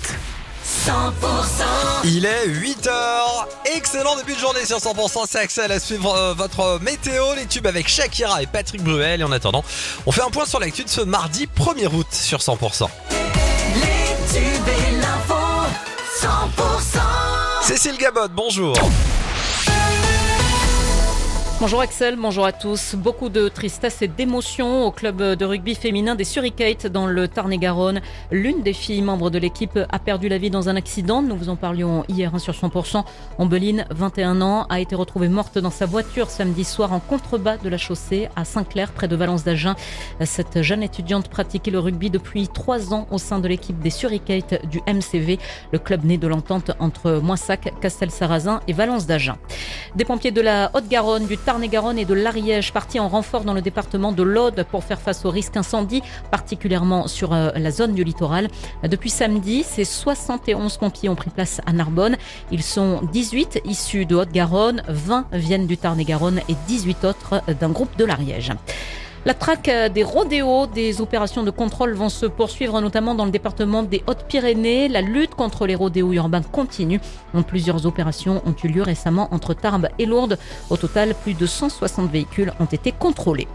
100% Il est 8h. Excellent début de journée sur 100%. C'est Axel à suivre euh, votre météo, les tubes avec Shakira et Patrick Bruel. Et en attendant, on fait un point sur l'actu de ce mardi 1er août sur 100%. Les tubes et l'info 100% Cécile Gabot, bonjour. Bonjour Axel, bonjour à tous. Beaucoup de tristesse et d'émotion au club de rugby féminin des Suricates dans le Tarn-et-Garonne. L'une des filles membres de l'équipe a perdu la vie dans un accident. Nous vous en parlions hier hein, sur 100%. Ombeline, 21 ans, a été retrouvée morte dans sa voiture samedi soir en contrebas de la chaussée à Saint-Clair, près de Valence d'Agen. Cette jeune étudiante pratiquait le rugby depuis trois ans au sein de l'équipe des Suricates du MCV, le club né de l'entente entre Moissac, Castel-Sarrazin et Valence d'Agen. Des pompiers de la Haute-Garonne, du Tarn-et-Garonne et de l'Ariège partis en renfort dans le département de l'Aude pour faire face au risque incendie, particulièrement sur euh, la zone du littoral. Depuis samedi, ces 71 pompiers ont pris place à Narbonne. Ils sont 18 issus de Haute-Garonne, 20 viennent du Tarn-et-Garonne et 18 autres d'un groupe de l'Ariège. La traque des rodéos, des opérations de contrôle vont se poursuivre notamment dans le département des Hautes-Pyrénées. La lutte contre les rodéos urbains continue. Plusieurs opérations ont eu lieu récemment entre Tarbes et Lourdes. Au total, plus de 160 véhicules ont été contrôlés.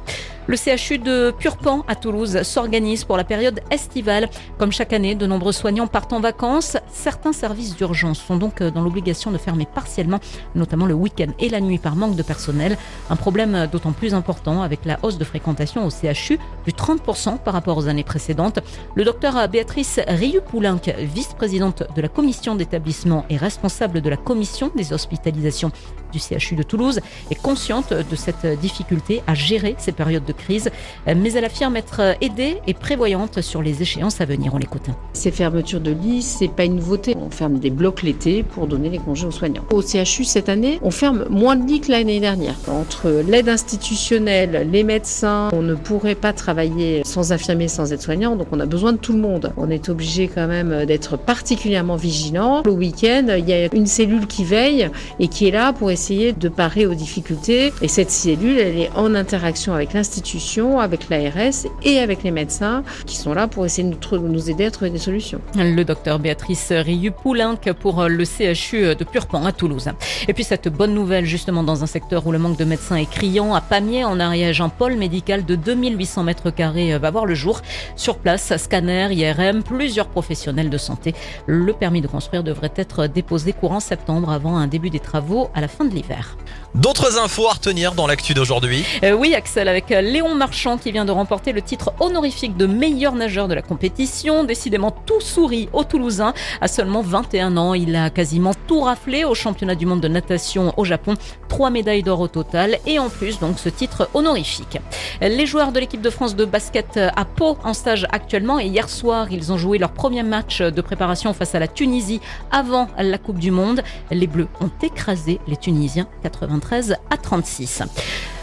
Le CHU de Purpan à Toulouse s'organise pour la période estivale. Comme chaque année, de nombreux soignants partent en vacances. Certains services d'urgence sont donc dans l'obligation de fermer partiellement, notamment le week-end et la nuit par manque de personnel. Un problème d'autant plus important avec la hausse de fréquentation au CHU, plus 30% par rapport aux années précédentes. Le docteur Béatrice Riu-Poulenc, vice-présidente de la commission d'établissement et responsable de la commission des hospitalisations du CHU de Toulouse, est consciente de cette difficulté à gérer ces périodes de crise, mais elle affirme être aidée et prévoyante sur les échéances à venir. On l'écoute. Ces fermetures de lits, c'est pas une nouveauté. On ferme des blocs l'été pour donner les congés aux soignants. Au CHU cette année, on ferme moins de lits que l'année dernière. Entre l'aide institutionnelle, les médecins, on ne pourrait pas travailler sans infirmiers, sans aides-soignants, donc on a besoin de tout le monde. On est obligé quand même d'être particulièrement vigilant. Le week-end, il y a une cellule qui veille et qui est là pour essayer de parer aux difficultés. Et cette cellule, elle est en interaction avec l'institution, avec l'ARS et avec les médecins qui sont là pour essayer de nous, aider à trouver des solutions. Le docteur Béatrice Riu-Poulenc pour le CHU de Purpan à Toulouse. Et puis cette bonne nouvelle justement dans un secteur où le manque de médecins est criant, à Pamiers en Ariège, un pôle médical de 2800 mètres carrés va voir le jour. Sur place, scanner, IRM, plusieurs professionnels de santé. Le permis de construire devrait être déposé courant septembre avant un début des travaux à la fin de l'hiver. D'autres infos à retenir dans l'actu d'aujourd'hui? Euh, oui, Axel, avec Léon Marchand qui vient de remporter le titre honorifique de meilleur nageur de la compétition. Décidément tout sourit au Toulousain. À seulement 21 ans, il a quasiment tout raflé au championnat du monde de natation au Japon. Trois médailles d'or au total et en plus donc ce titre honorifique. Les joueurs de l'équipe de France de basket à Pau en stage actuellement et hier soir, ils ont joué leur premier match de préparation face à la Tunisie avant la Coupe du Monde. Les Bleus ont écrasé les Tunisiens 93 à 36.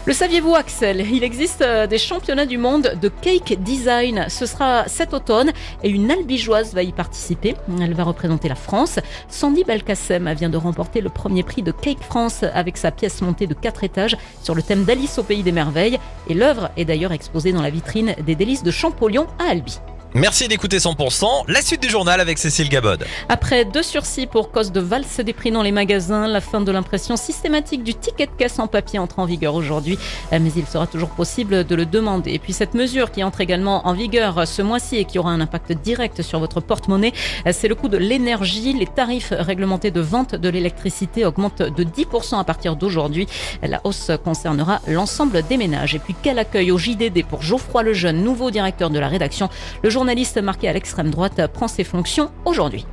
Le saviez-vous, Axel? Il existe euh, des championnats du monde de cake design. Ce sera cet automne et une albigeoise va y participer. Elle va représenter la France. Sandy Belkacem vient de remporter le premier prix de Cake France avec sa pièce montée de 4 étages sur le thème d'Alice au pays des merveilles. Et l'œuvre est d'ailleurs exposée dans la vitrine des délices de Champollion à Albi. Merci d'écouter 100%. La suite du journal avec Cécile Gabod. Après deux sursis pour cause de valse des prix dans les magasins, la fin de l'impression systématique du ticket de caisse en papier entre en vigueur aujourd'hui. Mais il sera toujours possible de le demander. Et puis cette mesure qui entre également en vigueur ce mois-ci et qui aura un impact direct sur votre porte-monnaie, c'est le coût de l'énergie. Les tarifs réglementés de vente de l'électricité augmentent de 10% à partir d'aujourd'hui. La hausse concernera l'ensemble des ménages. Et puis quel accueil au JDD pour Geoffroy Lejeune, nouveau directeur de la rédaction. Le journaliste marqué à l'extrême droite prend ses fonctions aujourd'hui.